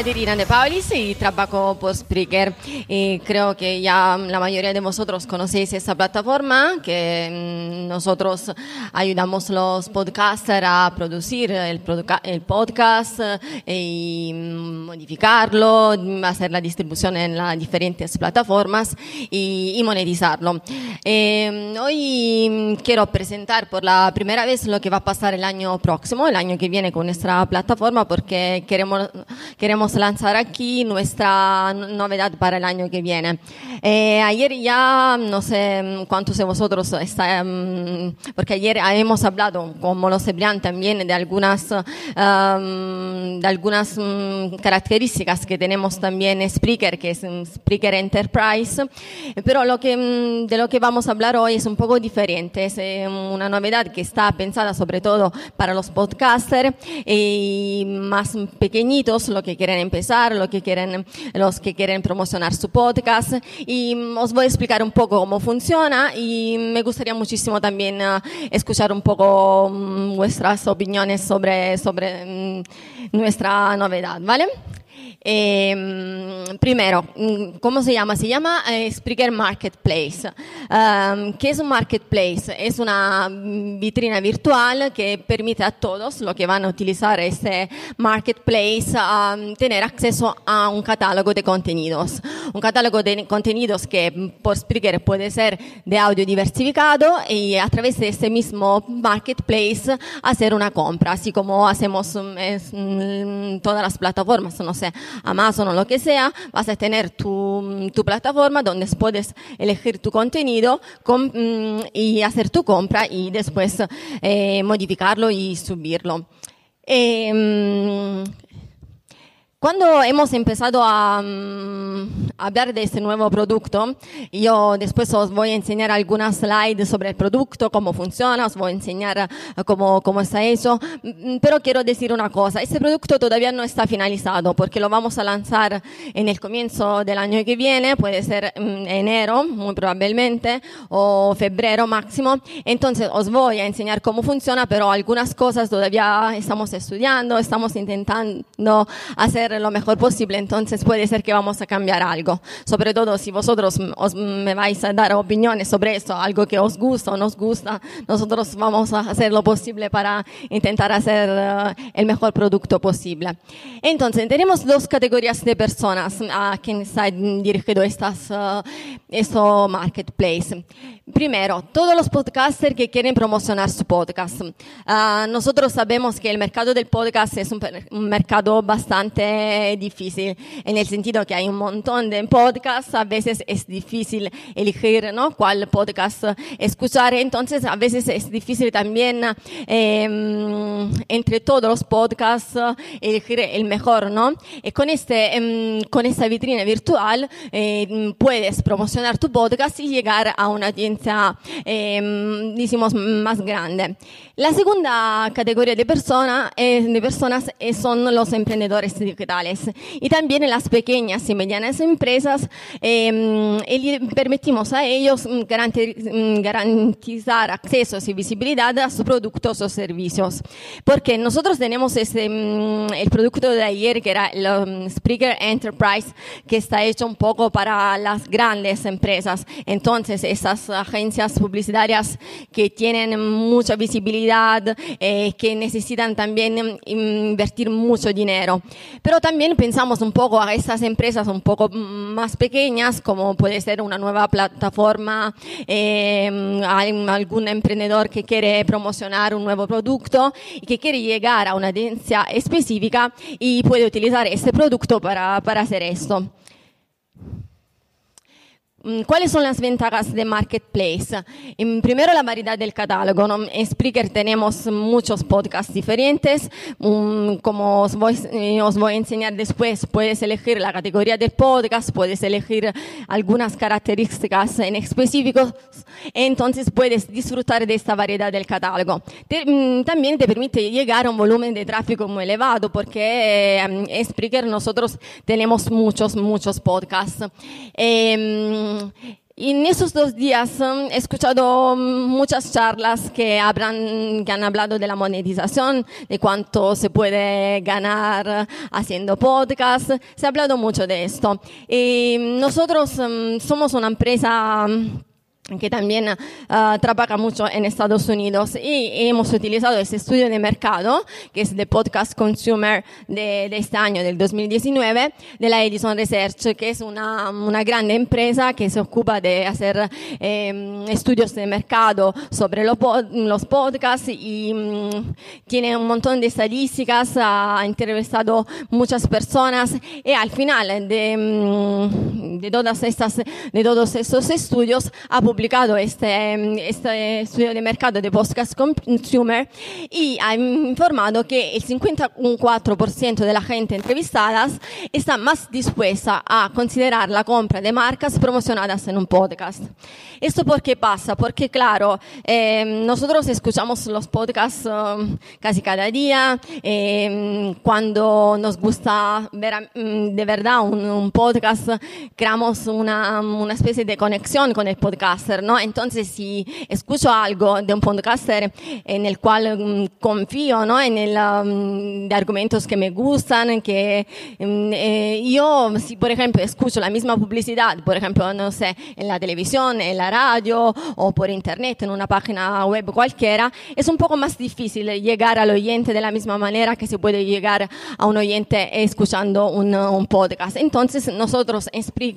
Caterina de Paulis y trabajo por Spreaker. Y creo que ya la mayoría de vosotros conocéis esta plataforma que mm, nosotros ayudamos los podcasters a producir el, podcast eh, y mm, modificarlo, hacer la distribución en las diferentes plataformas y, monetizarlo. Eh, hoy quiero presentar por la primera vez lo que va a pasar el año próximo, el año que viene con nuestra plataforma, porque queremos, queremos queremos lanzar aquí nuestra novedad para el año que viene. Eh, ayer ya, no sé cuántos de vosotros están, porque ayer hemos hablado, lo sabrían también, de algunas, de algunas um, características que tenemos también Spreaker, que es Spreaker Enterprise, pero lo que, mm, de lo que vamos a hablar hoy es un poco diferente, es eh, una novedad que está pensada sobre todo para los podcasters y más pequeñitos, lo que quieren empezar, lo que quieren, los que quieren promocionar su podcast. Y mm, os voy a explicar un poco cómo funciona y me gustaría muchísimo también uh, escuchar un poco um, vuestras opiniones sobre, sobre um, nuestra novedad, ¿vale? Eh, primero, mm, ¿cómo se llama? Se llama eh, Spreaker Marketplace. Um, ¿Qué es un marketplace? Es una vitrina virtual que permite a todos los que van a utilizar este marketplace tener acceso a un catálogo de contenidos. Un catálogo de contenidos que por Spreaker puede ser de audio diversificado y a través de este mismo marketplace hacer una compra, así como hacemos en mm, todas las plataformas, no sé, Amazon o lo que sea, vas a tener tu, tu plataforma donde puedes elegir tu contenido con, mm, y hacer tu compra y después eh, modificarlo y subirlo. Eh, cuando hemos empezado a, mm, hablar de este nuevo producto, yo después os voy a enseñar algunas slides sobre el producto, cómo funciona, os voy a enseñar eh, cómo, cómo está eso, mm, pero quiero decir una cosa, este producto todavía no está finalizado porque lo vamos a lanzar en el comienzo del año que viene, puede ser mm, enero, muy probablemente, o febrero máximo. Entonces os voy a enseñar cómo funciona, pero algunas cosas todavía estamos estudiando, estamos intentando hacer lo mejor posible, entonces puede ser que vamos a cambiar algo. Sobre todo si vosotros os, me vais a dar opiniones sobre eso, algo que os gusta o nos gusta, nosotros vamos a hacer lo posible para intentar hacer uh, el mejor producto posible. Entonces, tenemos dos categorías de personas a quien está dirigido estas, uh, esto marketplace. Primero, todos los podcasters que quieren promocionar su podcast. Uh, nosotros sabemos que el mercado del podcast es un mercado bastante difícil en el sentido que hay un montón de podcasts, a veces es difícil elegir ¿no? cuál podcast escuchar, entonces a veces es difícil también eh, entre todos los podcasts elegir el mejor, ¿no? Y con, este, eh, con esta vitrina virtual eh, puedes promocionar tu podcast y llegar a una audiencia, em, decimos, más grande. La segunda categoría de, persona, de personas son los emprendedores y también en las pequeñas y medianas empresas eh, permitimos a ellos mm, mm, garantizar acceso y visibilidad a sus productos o servicios. Porque nosotros tenemos ese, mm, el producto de ayer que era el Spreaker Enterprise que está hecho un poco para las grandes empresas. Entonces, esas agencias publicitarias que tienen mucha visibilidad, eh, que necesitan también invertir mucho dinero. Pero también pensamos un poco a esas empresas un poco más pequeñas, como puede ser una nueva plataforma, eh, algún emprendedor que quiere promocionar un nuevo producto y que quiere llegar a una audiencia específica y puede utilizar ese producto para, para hacer esto. Mm, ¿Cuáles son las ventajas de Marketplace? Primero, la variedad del catálogo. En Spreaker tenemos muchos podcasts diferentes. Mm, como os voy, eh, os voy, a enseñar después, puedes elegir la categoría del podcast, puedes elegir algunas características en específicos. Entonces, puedes disfrutar de esta variedad del catálogo. Mm, también te permite llegar a un volumen de tráfico muy elevado porque en eh, Spreaker nosotros tenemos muchos, muchos podcasts. Em, en esos dos días he escuchado muchas charlas que, habrán, que han hablado de la monetización, de cuánto se puede ganar haciendo podcast. Se ha hablado mucho de esto. Y nosotros somos una empresa que también uh, trabaja mucho en Estados Unidos y hemos utilizado ese estudio de mercado, que es de Podcast Consumer de, de, este año, del 2019, de la Edison Research, que es una, una grande empresa que se ocupa de hacer eh, estudios de mercado sobre lo, los podcasts y um, tiene un montón de estadísticas, ha entrevistado muchas personas y al final de, um, de, todas estas, de todos estos estudios ha publicado este, este estudio de mercado de podcast consumer y ha informado que el 54% de la gente entrevistada está más dispuesta a considerar la compra de marcas promocionadas en un podcast. ¿Esto por qué pasa? Porque claro, eh, nosotros escuchamos los podcasts um, casi cada día, eh, cuando nos gusta ver um, de verdad un, un podcast, creamos una, una especie de conexión con el podcast ¿no? Entonces, si escucho algo de un podcaster en el cual um, confío, ¿no? En el, um, argumentos que me gustan, que um, eh, yo, si por ejemplo escucho la misma publicidad, por ejemplo, no sé, en la televisión, en la radio o por internet, en una página web cualquiera, es un poco más difícil llegar al oyente de la misma manera que se puede llegar a un oyente escuchando un, un podcast. Entonces, nosotros en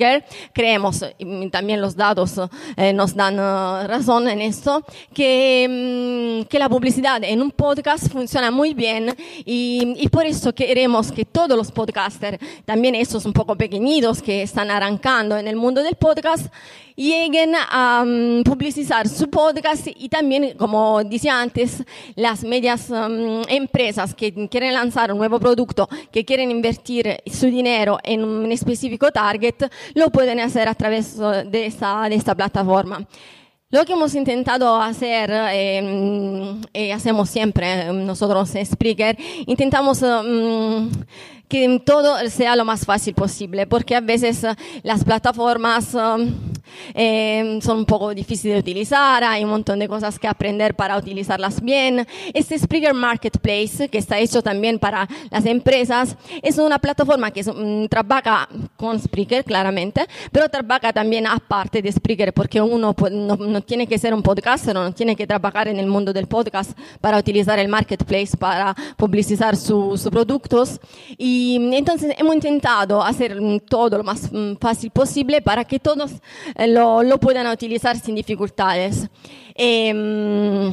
Creemos, también los datos eh, nos dan uh, razón en esto, que, um, que la publicidad en un podcast funciona muy bien y, y, por eso queremos que todos los podcasters, también esos un poco pequeñitos que están arrancando en el mundo del podcast, lleguen a um, publicitar su podcast y también, como decía antes, las medias um, empresas que quieren lanzar un nuevo producto, que quieren invertir su dinero en un específico target, lo pueden hacer a través uh, de esta, plataforma. Lo que hemos intentado hacer, eh, y hacemos siempre nosotros en Spreaker, intentamos um, que todo sea lo más fácil posible, porque a veces uh, las plataformas eh, son un poco difíciles de utilizar, hay un montón de cosas que aprender para utilizarlas bien. Este Spreaker Marketplace, que está hecho también para las empresas, es una plataforma que um, trabaja con Spreaker, claramente, pero trabaja también aparte de Spreaker, porque uno no, no tiene que ser un podcaster, no tiene que trabajar en el mundo del podcast para utilizar el marketplace para publicitar sus productos. Y entonces hemos intentado hacer todo lo más mm, fácil posible para que todos lo, lo puedan utilizar sin dificultades. Eh,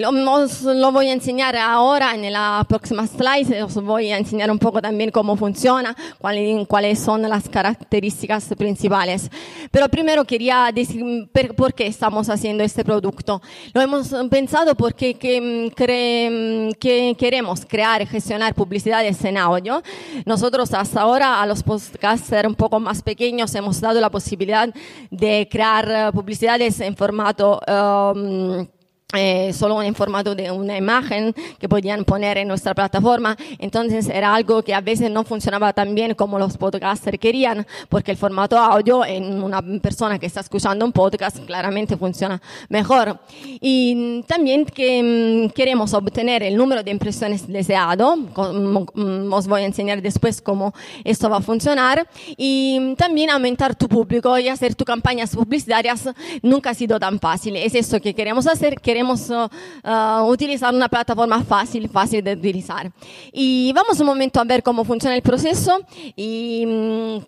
lo, os lo voy a enseñar ahora en la próxima slide, os voy a enseñar un poco también cómo funciona, cuáles, son las características principales. Pero primero quería decir por qué estamos haciendo este producto. Lo hemos pensado porque que, cre, que queremos crear y gestionar publicidades en audio. Nosotros hasta ahora a los podcasters un poco más pequeños hemos dado la posibilidad de crear publicidades en formato um, eh, solo en formato de una imagen que podían poner en nuestra plataforma. Entonces era algo que a veces no funcionaba tan bien como los podcasters querían, porque el formato audio en una persona que está escuchando un podcast claramente funciona mejor. Y también que mm, queremos obtener el número de impresiones deseado. Mm, os voy a enseñar después cómo esto va a funcionar. Y también aumentar tu público y hacer tus campañas publicitarias nunca ha sido tan fácil. Es eso que queremos hacer. Queremos uh, utilizar una plataforma fácil, fácil de utilizar. Y vamos un momento a ver cómo funciona el proceso y um,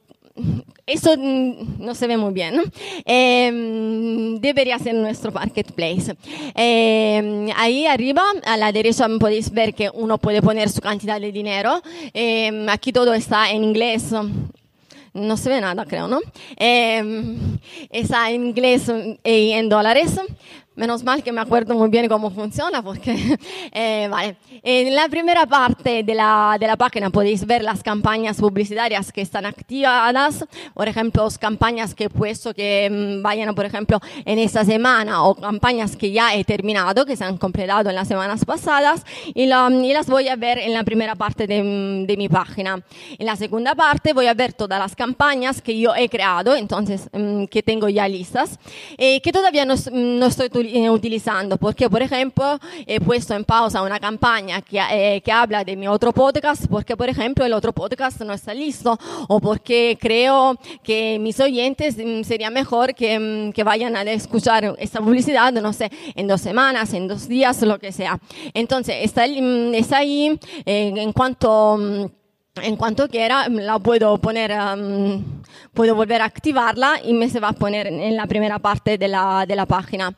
esto no se ve muy bien. Eh, debería ser nuestro marketplace. Eh, ahí arriba, a la derecha, podéis ver que uno puede poner su cantidad de dinero. Eh, aquí todo está en inglés no se ve nada, creo, ¿no? Está en inglés y en dólares. Menos mal que me acuerdo muy bien cómo funciona, porque, eh, vale. En la primera parte de la, de la, página podéis ver las campañas publicitarias que están activadas, por ejemplo, campañas que he puesto que mm, vayan, por ejemplo, en esta semana o campañas que ya he terminado, que se han completado en las semanas pasadas, y, y las voy a ver en la primera parte de, mm, de, mi página. En la segunda parte voy a ver todas las campañas que yo he creado, entonces, mm, que tengo ya listas, eh, que todavía no, no estoy utilizando, porque por ejemplo he puesto en pausa una campaña que, eh, que habla de mi otro podcast, porque por ejemplo el otro podcast no está listo, o porque creo que mis oyentes mm, sería mejor que, mm, que vayan a escuchar esta publicidad, no sé, en dos semanas, en dos días, lo que sea. Entonces, está, mm, está ahí eh, en cuanto en cuanto quiera, la puedo poner, um, puedo volver a activarla y me se va a poner en la parte de la, de página.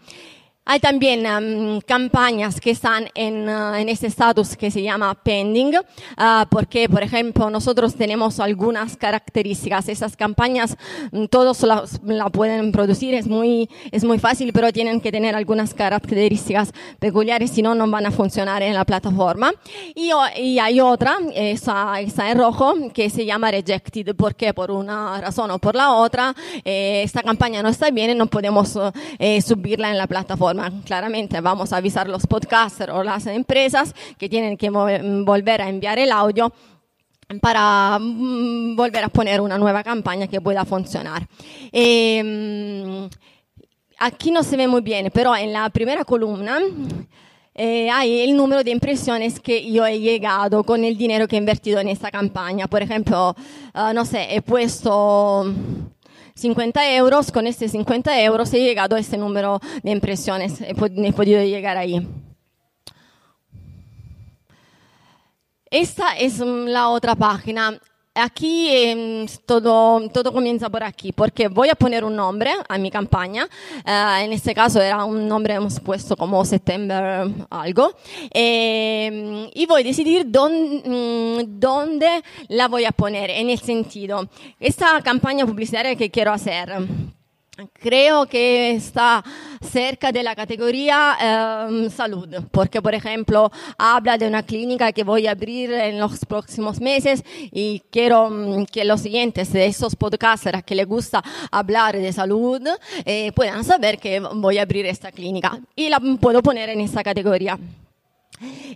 Hay también um, campañas que están en, uh, en este status que se llama pending, uh, porque, por ejemplo, nosotros tenemos algunas características. Esas campañas um, todos las la pueden producir, es muy, es muy fácil, pero tienen que tener algunas características peculiares, si no, no van a funcionar en la plataforma. Y, hay otra, esa está en rojo, que se llama rejected, porque por una razón o por la otra, eh, esta campaña no está bien y no podemos eh, subirla en la plataforma claramente vamos a avisar los podcasters o las empresas que tienen que volver a enviar el audio para mm, volver a poner una nueva campaña que pueda funcionar. Eh, aquí no se ve muy bien, pero en la primera columna eh, hay el número de impresiones que yo he llegado con el dinero que he invertido en esta campaña. Por ejemplo, uh, no sé, he puesto 50 euros, con este 50 euros he llegado a este número de impresiones, he, he podido llegar ahí. Esta es la otra página. Aquí eh, todo, todo comienza por aquí, porque voy a poner un nombre a mi campaña. Uh, en este caso era un nombre, hemos puesto como September algo. Eh, y voy a decidir dónde, mm, dónde la voy a poner, en el sentido, esta campaña publicitaria que quiero hacer Creo que está cerca de la categoría eh, salud, porque por ejemplo habla de una clínica que voy a abrir en los próximos meses y quiero mm, que los siguientes de esos podcasters que les gusta hablar de salud eh, puedan saber que voy a abrir esta clínica y la puedo poner en esta categoría.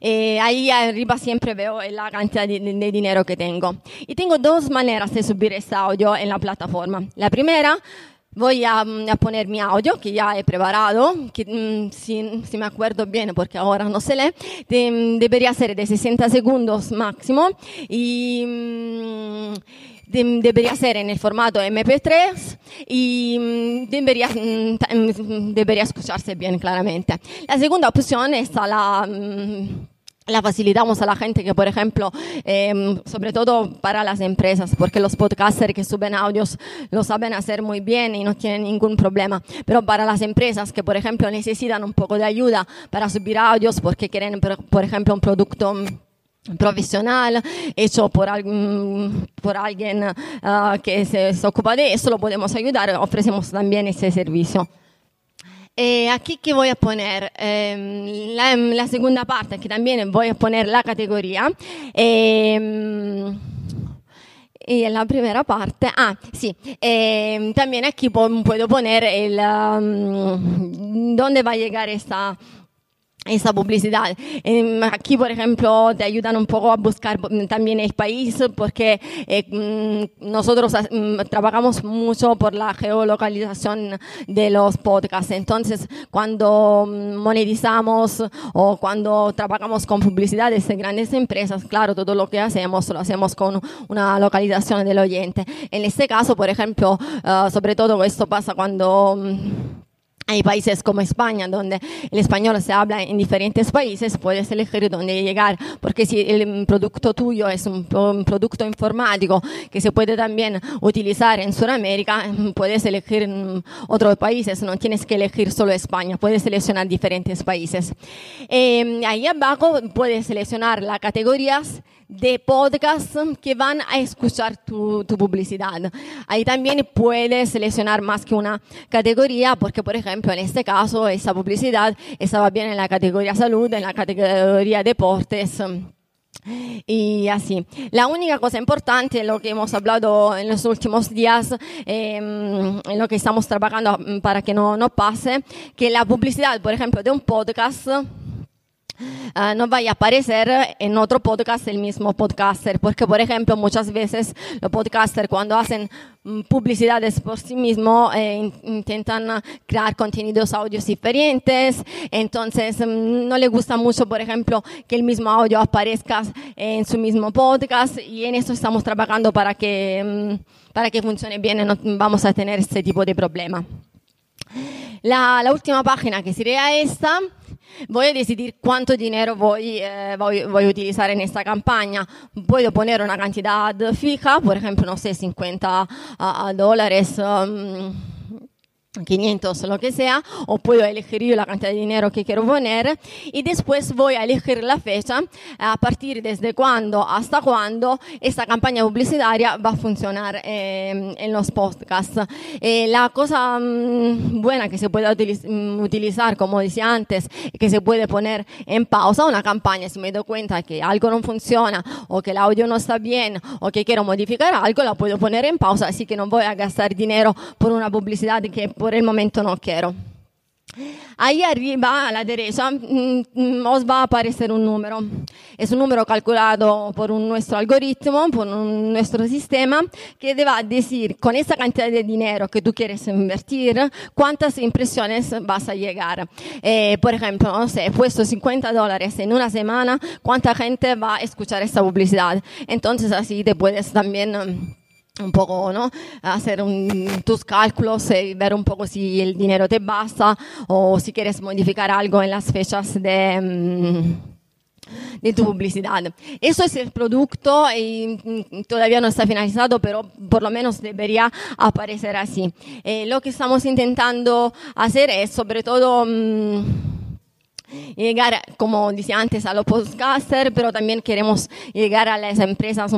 Eh, ahí arriba siempre veo la cantidad de, de, dinero que tengo. Y tengo dos maneras de subir este audio en la plataforma. La primera Voy a, mm, a, poner mi audio que ya he preparado, que mm, si, si, me acuerdo bien, porque ahora no se lee, de, mm, debería ser de 60 segundos máximo y de, debería ser en el formato MP3 y debería, debería escucharse bien claramente. La segunda opción es la la facilitamos a la gente que, por ejemplo, eh, sobre todo para las empresas, porque los podcasters que suben audios lo saben hacer muy bien y no tienen ningún problema. Pero para las empresas que, por ejemplo, necesitan un poco de ayuda para subir audios porque quieren, por ejemplo, un producto profesional hecho por, por alguien uh, que se ocupa de eso, lo podemos ayudar, ofrecemos también ese servicio. Eh, aquí que voy a poner eh, la, la, segunda parte, que también voy a poner la categoría. Eh, y en la primera parte, ah, sí, eh, también aquí puedo poner el, um, dónde va a llegar esta, esa publicidad. Em, aquí, por ejemplo, te ayudan un poco a buscar también el país porque eh, mm, nosotros mm, trabajamos mucho por la geolocalización de los podcasts. Entonces, cuando mm, monetizamos o cuando trabajamos con publicidades de grandes empresas, claro, todo lo que hacemos lo hacemos con una localización del oyente. En este caso, por ejemplo, uh, sobre todo esto pasa cuando hay países como España, donde el español se habla en diferentes países, puedes elegir dónde llegar, porque si el producto tuyo es un, producto informático que se puede también utilizar en Sudamérica, puedes elegir otros países, no tienes que elegir solo España, puedes seleccionar diferentes países. Eh, ahí abajo puedes seleccionar las categorías de podcast que van a escuchar tu, tu publicidad. Ahí también puedes seleccionar más que una categoría, porque por ejemplo, en este caso, esa publicidad estaba bien en la categoría salud, en la categoría deportes. Y así. La única cosa importante, lo que hemos hablado en los últimos días, em, en lo que estamos trabajando mm, para que no, no pase, que la publicidad, por ejemplo, de un podcast, uh, no vaya a aparecer en otro podcast el mismo podcaster, porque por ejemplo muchas veces los podcasters cuando hacen mm, publicidades por sí mismos eh, intentan crear contenidos audios diferentes, entonces mm, no le gusta mucho por ejemplo que el mismo audio aparezca en su mismo podcast y en eso estamos trabajando para que, mm, para que funcione bien y no vamos a tener este tipo de problema. La, la última página que sería esta voy a decidir cuánto dinero voy, eh, voy, voy, a utilizar en esta campaña. Puedo poner una cantidad fija, por ejemplo, no sé, 50 uh, dólares. Um, 500 lo que sea, o puedo elegir yo la cantidad de dinero que quiero poner y después voy a elegir la fecha a partir desde cuándo hasta cuándo esta campaña publicitaria va a funcionar eh, en los podcasts. Eh, la cosa mmm, buena que se puede mm, utilizar, como decía antes, que se puede poner en pausa una campaña si me doy cuenta que algo no funciona o que el audio no está bien o que quiero modificar algo, la puedo poner en pausa, así que no voy a gastar dinero por una publicidad que por el momento no quiero. Ahí arriba a la derecha mm, mm, os va a aparecer un número. Es un número calculado por un, nuestro algoritmo, por un, nuestro sistema, que te va a decir con esa cantidad de dinero que tú quieres invertir, cuántas impresiones vas a llegar. Eh, por ejemplo, no sé, puesto 50 dólares en una semana, ¿cuánta gente va a escuchar esta publicidad? Entonces así te puedes también un poco, ¿no? Hacer un, tus cálculos y ver un poco si el dinero te basta o si quieres modificar algo en las fechas de, mm, de tu publicidad. Eso es el producto y mm, todavía no está finalizado, pero por lo menos debería aparecer así. Eh, lo que estamos intentando hacer es sobre todo... Mmm, llegar, como decía antes, a los podcasters, pero también queremos llegar a las empresas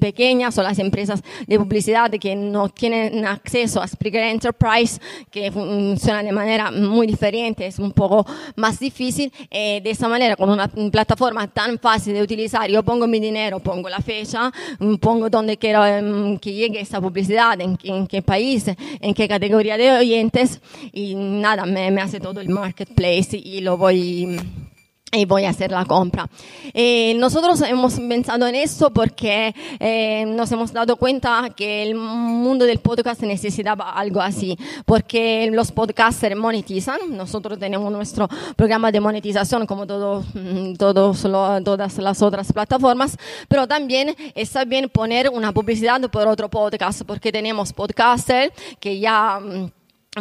pequeñas o las empresas de publicidad que no tienen acceso a Spreaker Enterprise, que funciona de manera muy diferente, es un poco más difícil. Eh, de esa manera, con una plataforma tan fácil de utilizar, yo pongo mi dinero, pongo la fecha, pongo dónde quiero um, que llegue esa publicidad, en, en, qué país, en qué categoría de oyentes, y nada, me, me hace todo el marketplace y lo voy y voy a hacer la compra. Eh, nosotros hemos pensado en eso porque eh, nos hemos dado cuenta que el mundo del podcast necesitaba algo así, porque los podcasters monetizan, nosotros tenemos nuestro programa de monetización como todo, mm, todos lo, todas las otras plataformas, pero también está bien poner una publicidad por otro podcast, porque tenemos podcasters que ya mm,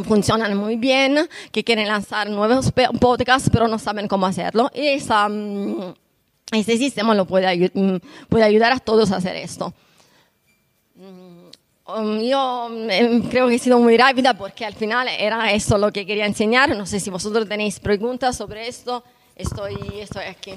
funcionan muy bien, que quieren lanzar nuevos podcasts, pero no saben cómo hacerlo. Y esa, mm, ese sistema lo puede, mm, puede ayudar a todos a hacer esto. Mm, um, yo em, creo que he sido muy rápida porque al final era eso lo que quería enseñar. No sé si vosotros tenéis preguntas sobre esto. Estoy, estoy aquí.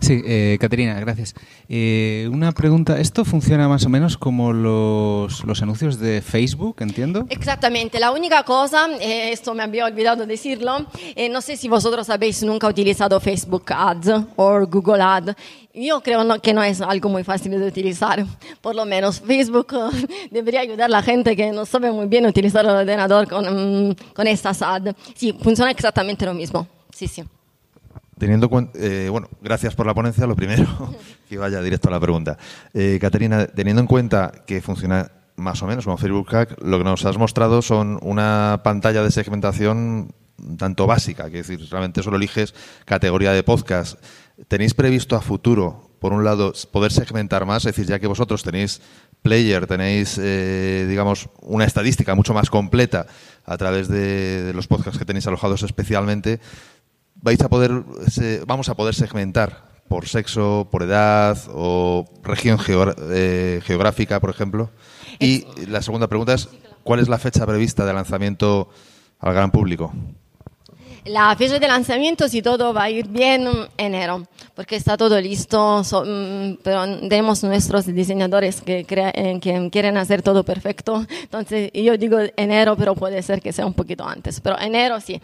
Sí, eh, Caterina, gracias. Eh, una pregunta, ¿esto funciona más o menos como los, anuncios de Facebook, entiendo? Exactamente, la única cosa, eh, esto me había olvidado decirlo, eh, no sé si vosotros habéis nunca utilizado Facebook Ads o Google Ads. Yo creo que no es algo muy fácil de utilizar, por lo menos Facebook debería ayudar a la gente que no sabe muy bien utilizar el ordenador con, mm, con estas ads. Sí, funciona exactamente lo mismo, sí, sí. Teniendo eh, bueno, gracias por la ponencia, lo primero, que vaya directo a la pregunta. Eh, Caterina, teniendo en cuenta que funciona más o menos como Facebook Hack, lo que nos has mostrado son una pantalla de segmentación tanto básica, que es decir, realmente solo eliges categoría de podcast. ¿Tenéis previsto a futuro, por un lado, poder segmentar más? Es decir, ya que vosotros tenéis player, tenéis, eh, digamos, una estadística mucho más completa a través de, de los podcasts que tenéis alojados especialmente, vais a poder, vamos a poder segmentar por sexo, por edad o región eh, geográfica, por ejemplo. Y la segunda pregunta es, ¿cuál es la fecha prevista de lanzamiento al gran público? La fecha de lanzamiento, si todo va a ir bien, enero, porque está todo listo, mm, pero tenemos nuestros diseñadores eh, que quieren hacer todo perfecto. Entonces, yo digo enero, pero puede ser que sea un poquito antes, pero enero sí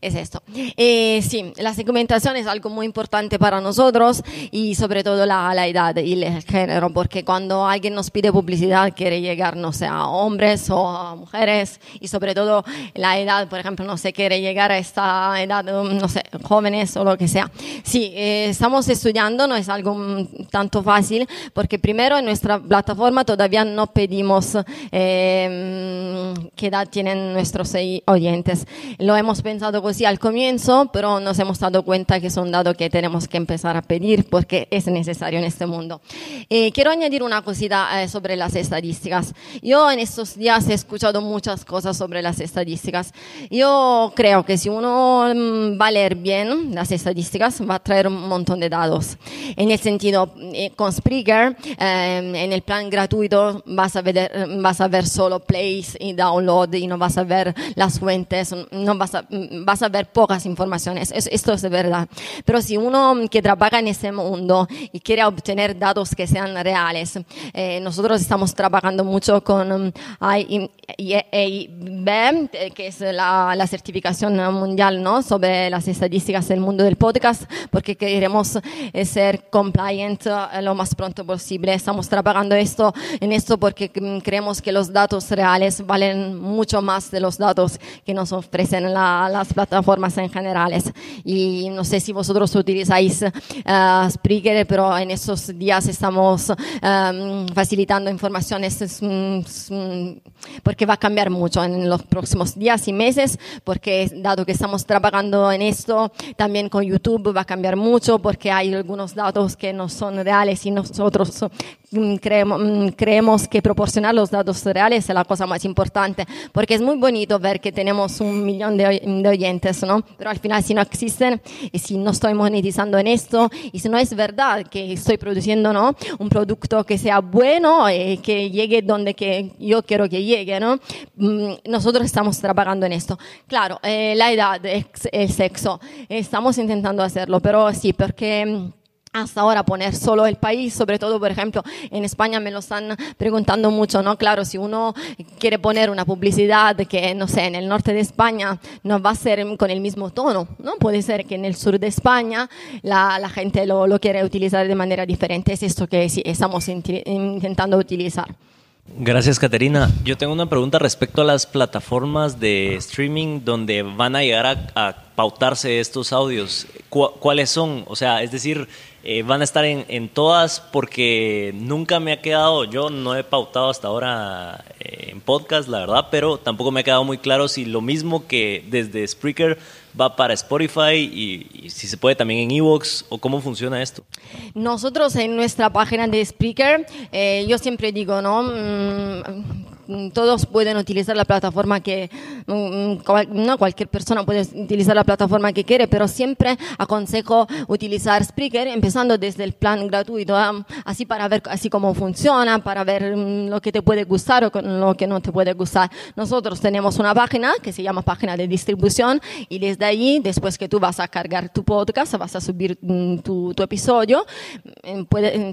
es esto. Eh, sí, la segmentación es algo muy importante para nosotros y sobre todo la, la, edad y el género, porque cuando alguien nos pide publicidad quiere llegar, no sé, a hombres o a mujeres y sobre todo la edad, por ejemplo, no sé, quiere llegar a esta edad, no sé, jóvenes o lo que sea. Sí, eh, estamos estudiando, no es algo tanto fácil, porque primero en nuestra plataforma todavía no pedimos eh, qué edad tienen nuestros oyentes. Lo hemos pensado sí al comienzo, pero nos hemos dado cuenta que son datos que tenemos que empezar a pedir porque es necesario en este mundo. Eh, quiero añadir una cosita eh, sobre las estadísticas. Yo en estos días he escuchado muchas cosas sobre las estadísticas. Yo creo que si uno mm, va a leer bien las estadísticas, va a traer un montón de datos. En el sentido, eh, con Spreaker, en el plan gratuito, vas a, ver, vas a ver solo plays y download y no vas a ver las fuentes, no vas a, mm, vas a ver pocas informaciones. esto es verdad. Pero si uno que trabaja en ese mundo y quiere obtener datos que sean reales, eh, nosotros estamos trabajando mucho con AIB, que es la, certificación mundial ¿no? sobre las estadísticas del mundo del podcast, porque queremos eh, ser compliant eh, lo más pronto posible. Estamos trabajando esto, en esto porque mm, creemos que los datos reales valen mucho más de los datos que nos ofrecen la, las plataformas en generales. Y no sé si vosotros utilizáis uh, Spreaker, pero en estos días estamos um, facilitando informaciones porque va a cambiar mucho en los próximos días y meses, porque dado que estamos trabajando en esto, también con YouTube va a cambiar mucho porque hay algunos datos que no son reales y nosotros creemos, mm, creemos que proporcionar los datos reales es la cosa más importante, porque es muy bonito ver que tenemos un millón de, de oyentes ¿no? Pero al final si no existen y si no estoy monetizando en esto y si no es verdad que estoy produciendo, ¿no? Un producto que sea bueno y que llegue donde que yo quiero que llegue, ¿no? Mm, nosotros estamos trabajando en esto. Claro, eh, la edad, el sexo, estamos intentando hacerlo, pero sí, porque mm, hasta ahora poner solo el país, sobre todo, por ejemplo, en España me lo están preguntando mucho, ¿no? Claro, si uno quiere poner una publicidad que, no sé, en el norte de España no va a ser con el mismo tono, ¿no? Puede ser que en el sur de España la, la gente lo, lo quiere utilizar de manera diferente. Es esto que sí, estamos intentando utilizar. Gracias, Caterina. Yo tengo una pregunta respecto a las plataformas de streaming donde van a llegar a, a pautarse estos audios. ¿Cuáles son? O sea, es decir, eh, van a estar en, en, todas porque nunca me ha quedado, yo no he pautado hasta ahora eh, en podcast, la verdad, pero tampoco me ha quedado muy claro si lo mismo que desde Spreaker va para Spotify y, si se puede también en Evox o cómo funciona esto. Nosotros en nuestra página de Spreaker, eh, yo siempre digo, ¿no? Mm, todos pueden utilizar la plataforma que, mm, mm, no cualquier persona puede utilizar la plataforma que quiere, pero siempre aconsejo utilizar Spreaker empezando desde el plan gratuito, así para ver así cómo funciona, para ver lo que te puede gustar o lo que no te puede gustar. Nosotros tenemos una página que se llama página de distribución y desde allí, después que tú vas a cargar tu podcast, vas a subir tu, tu episodio,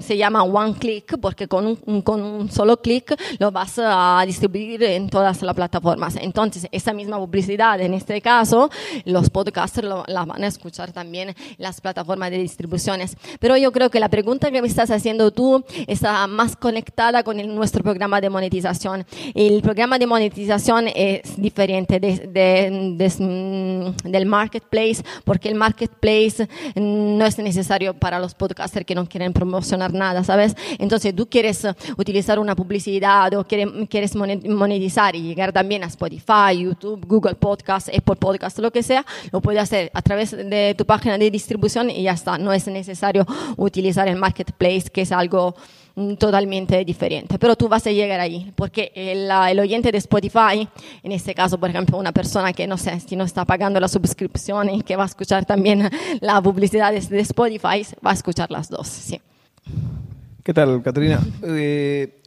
se llama One Click porque con un, con un solo clic lo vas a distribuir en todas las plataformas. Entonces, esa misma publicidad, en este caso, los podcasters la van a escuchar también las plataformas de distribuciones. Pero yo creo que la pregunta que me estás haciendo tú está más conectada con nuestro programa de monetización. El programa de monetización es diferente mm, del marketplace, porque el marketplace no es necesario para los podcasters que no quieren promocionar nada, ¿sabes? Entonces, tú quieres utilizar una publicidad o quieres monetizar y llegar también a Spotify, YouTube, Google Podcast, Apple Podcast, lo que sea, lo puedes hacer a través de tu página de distribución y ya está. No es necesario utilizar el marketplace, que es algo mm, totalmente diferente. Pero tú vas a llegar ahí, porque el, el, oyente de Spotify, en este caso, por ejemplo, una persona que no sé si no está pagando la suscripción y que va a escuchar también la publicidad de Spotify, va a escuchar las dos. Sí. ¿Qué tal, Caterina? Eh,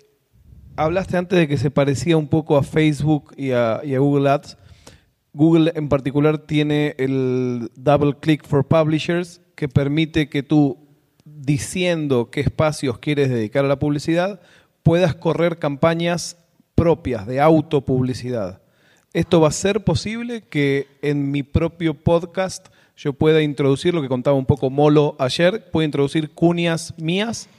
hablaste antes de que se parecía un poco a Facebook y a, Google Ads. Google en particular tiene el Double Click for Publishers que permite que tú, diciendo qué espacios quieres dedicar a la publicidad, puedas correr campañas propias de autopublicidad. Esto va a ser posible que en mi propio podcast yo pueda introducir lo que contaba un poco Molo ayer, puedo introducir cuñas mías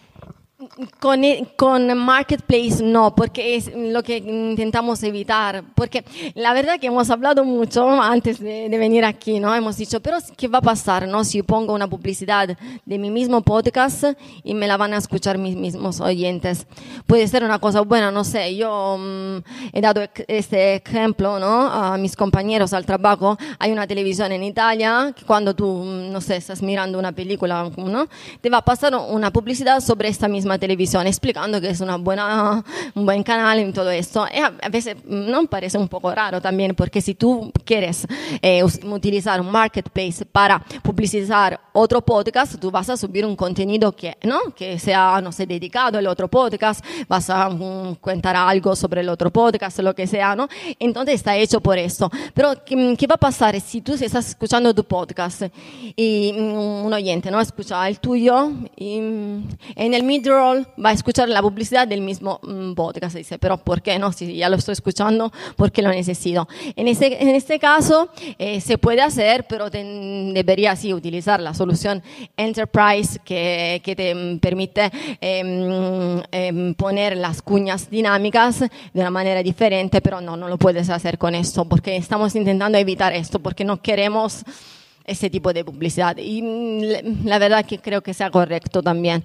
con, con, Marketplace no, porque es lo que intentamos evitar. Porque la verdad que hemos hablado mucho antes de, de, venir aquí, ¿no? Hemos dicho, pero ¿qué va a pasar, no? Si pongo una publicidad de mi mismo podcast y me la van a escuchar mis mismos oyentes. Puede ser una cosa buena, no sé. Yo um, he dado este ejemplo, ¿no? A mis compañeros al trabajo. Hay una televisión en Italia que cuando tú, no sé, estás mirando una película, ¿no? Te va a pasar una publicidad sobre esta misma televisión explicando que es una buena, un buen canal en todo esto. Y a veces no parece un poco raro también, porque si tú quieres eh, utilizar un marketplace para publicitar otro podcast, tú vas a subir un contenido que, ¿no? que sea, no sé, dedicado al otro podcast, vas a um, contar algo sobre el otro podcast, lo que sea, ¿no? Entonces está hecho por esto. Pero, ¿qué, qué va a pasar si tú estás escuchando tu podcast y un oyente, ¿no? Escucha el tuyo y en el va a escuchar la publicidad del mismo mm, podcast. Dice, pero ¿por qué no? Si ya lo estoy escuchando, ¿por qué lo necesito? En este, caso eh, se puede hacer, pero debería sí utilizar la solución Enterprise que, te permite em, em, poner las cuñas dinámicas de una manera diferente, pero no, no lo puedes hacer con esto, porque estamos intentando evitar esto, porque no queremos ese tipo de publicidad. Y mm, la verdad que creo que sea correcto también.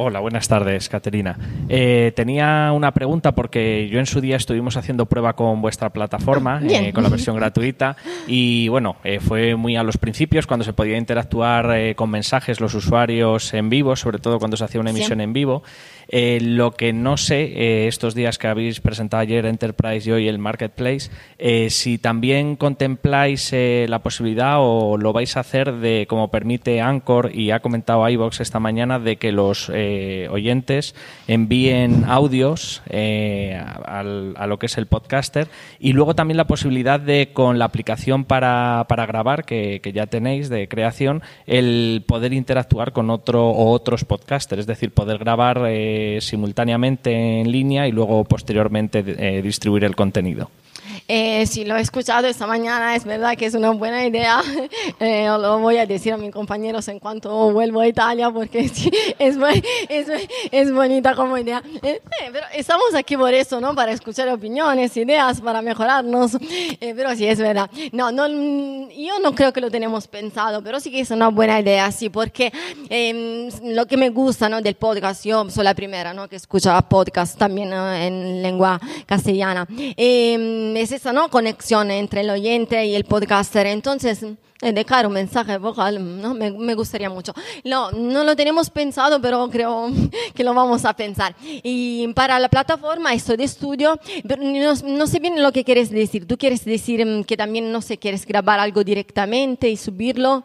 Hola, buenas tardes, Caterina. Eh, tenía una pregunta porque yo en su día estuvimos haciendo prueba con vuestra plataforma, eh, con la versión gratuita, y bueno, eh, fue muy a los principios cuando se podía interactuar con mensajes los usuarios en vivo, sobre todo cuando se hacía una emisión en vivo. Lo que no sé, estos días que habéis presentado ayer Enterprise y hoy el Marketplace, si también contempláis la posibilidad o lo vais a hacer de, como permite Anchor y ha comentado iVox esta mañana, de que los oyentes envíen audios a, lo que es el podcaster y luego también la posibilidad de, con la aplicación para, para grabar que, ya tenéis de creación, el poder interactuar con otro o otros podcasters, es decir, poder grabar simultáneamente en línea y luego posteriormente eh, distribuir el contenido. Eh, si lo he escuchado esta mañana, es verdad que es una buena idea. Eh, lo voy a decir a mis compañeros en cuanto vuelvo a Italia, porque es, es, es bonita como idea. Eh, pero estamos aquí por eso, ¿no? Para escuchar opiniones, ideas, para mejorarnos. Eh, pero sí, es verdad. No, no, yo no creo que lo tenemos pensado, pero sí que es una buena idea, sí, porque em, lo que me gusta ¿no? del podcast, yo soy la primera ¿no? que escucha podcast también en lengua castellana. Em, es esa ¿no? conexión entre el oyente y el podcaster. Entonces, eh, dejar un mensaje vocal, ¿no? Me, me, gustaría mucho. No, no lo tenemos pensado, pero creo que lo vamos a pensar. Y para la plataforma, esto de estudio, no, no, sé bien lo que quieres decir. ¿Tú quieres decir mm, que también, no sé, quieres grabar algo directamente y subirlo?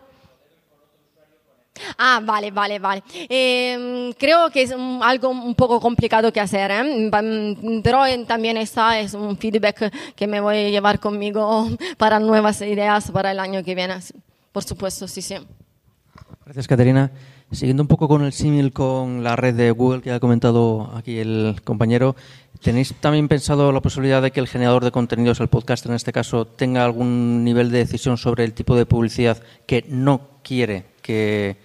Ah, vale, vale, vale. Eh, creo que es algo un poco complicado que hacer, ¿eh? pero también está, es un feedback que me voy a llevar conmigo para nuevas ideas para el año que viene. Por supuesto, sí, sí. Gracias, Caterina. Siguiendo un poco con el símil con la red de Google que ha comentado aquí el compañero, ¿tenéis también pensado la posibilidad de que el generador de contenidos, el podcast en este caso, tenga algún nivel de decisión sobre el tipo de publicidad que no quiere que,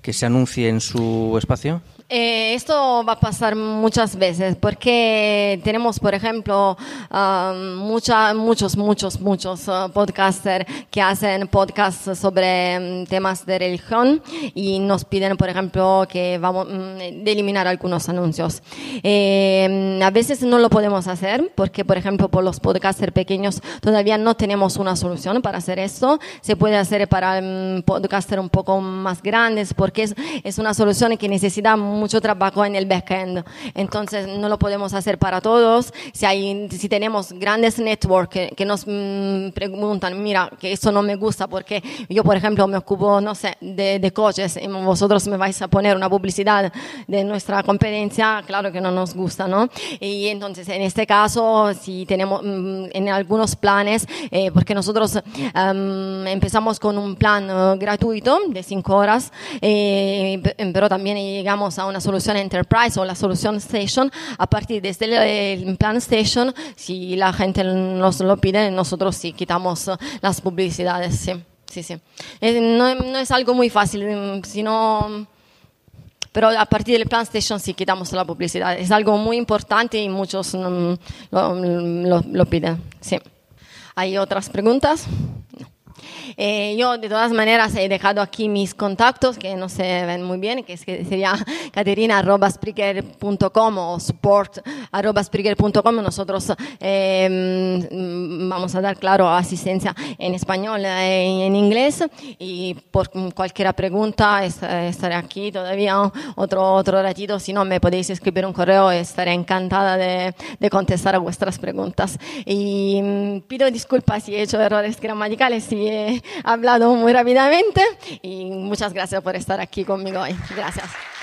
que se anuncie en su espacio? Eh, esto va a pasar muchas veces porque tenemos, por ejemplo, um, mucha, muchos, muchos, muchos uh, podcasters que hacen podcasts sobre um, temas de religión y nos piden, por ejemplo, que vamos um, eliminar algunos anuncios. Eh, a veces no lo podemos hacer porque, por ejemplo, por los podcasters pequeños todavía no tenemos una solución para hacer esto. Se puede hacer para um, podcasters un poco más grandes porque es una solución que necesita mucho trabajo en el backend. Entonces, no lo podemos hacer para todos. Si, hay, si tenemos grandes networks que, nos mm, preguntan, mira, que eso no me gusta porque yo, por ejemplo, me ocupo, no sé, de, de coches y vosotros me vais a poner una publicidad de nuestra competencia, claro que no nos gusta, ¿no? Y entonces, en este caso, si tenemos mm, en algunos planes, eh, porque nosotros em, empezamos con un plan eh, gratuito de 5 horas, eh, pero también llegamos a una solución Enterprise o la solución Station. A partir de este el plan Station, si la gente nos lo pide, nosotros sí quitamos las publicidades. Sí, sí, sí. no, no es algo muy fácil, mm, sino pero a partir del Plan Station sí quitamos la publicidad. Es algo muy importante y muchos mm, lo, lo, lo, piden. Sí. ¿Hay otras preguntas? Eh, yo, de todas maneras, he dejado aquí mis contactos, que no se ven muy bien, que, sería caterina.spreaker.com o support.spreaker.com. Nosotros eh, vamos a dar, claro, asistencia en español y eh, en inglés. Y por cualquier pregunta, estaré aquí todavía otro, otro ratito. Si no, me podéis escribir un correo, estaré encantada de, de contestar a vuestras preguntas. Y mm, pido disculpas si he hecho errores gramaticales, si hablado muy rápidamente y muchas gracias por estar aquí conmigo hoy. Gracias.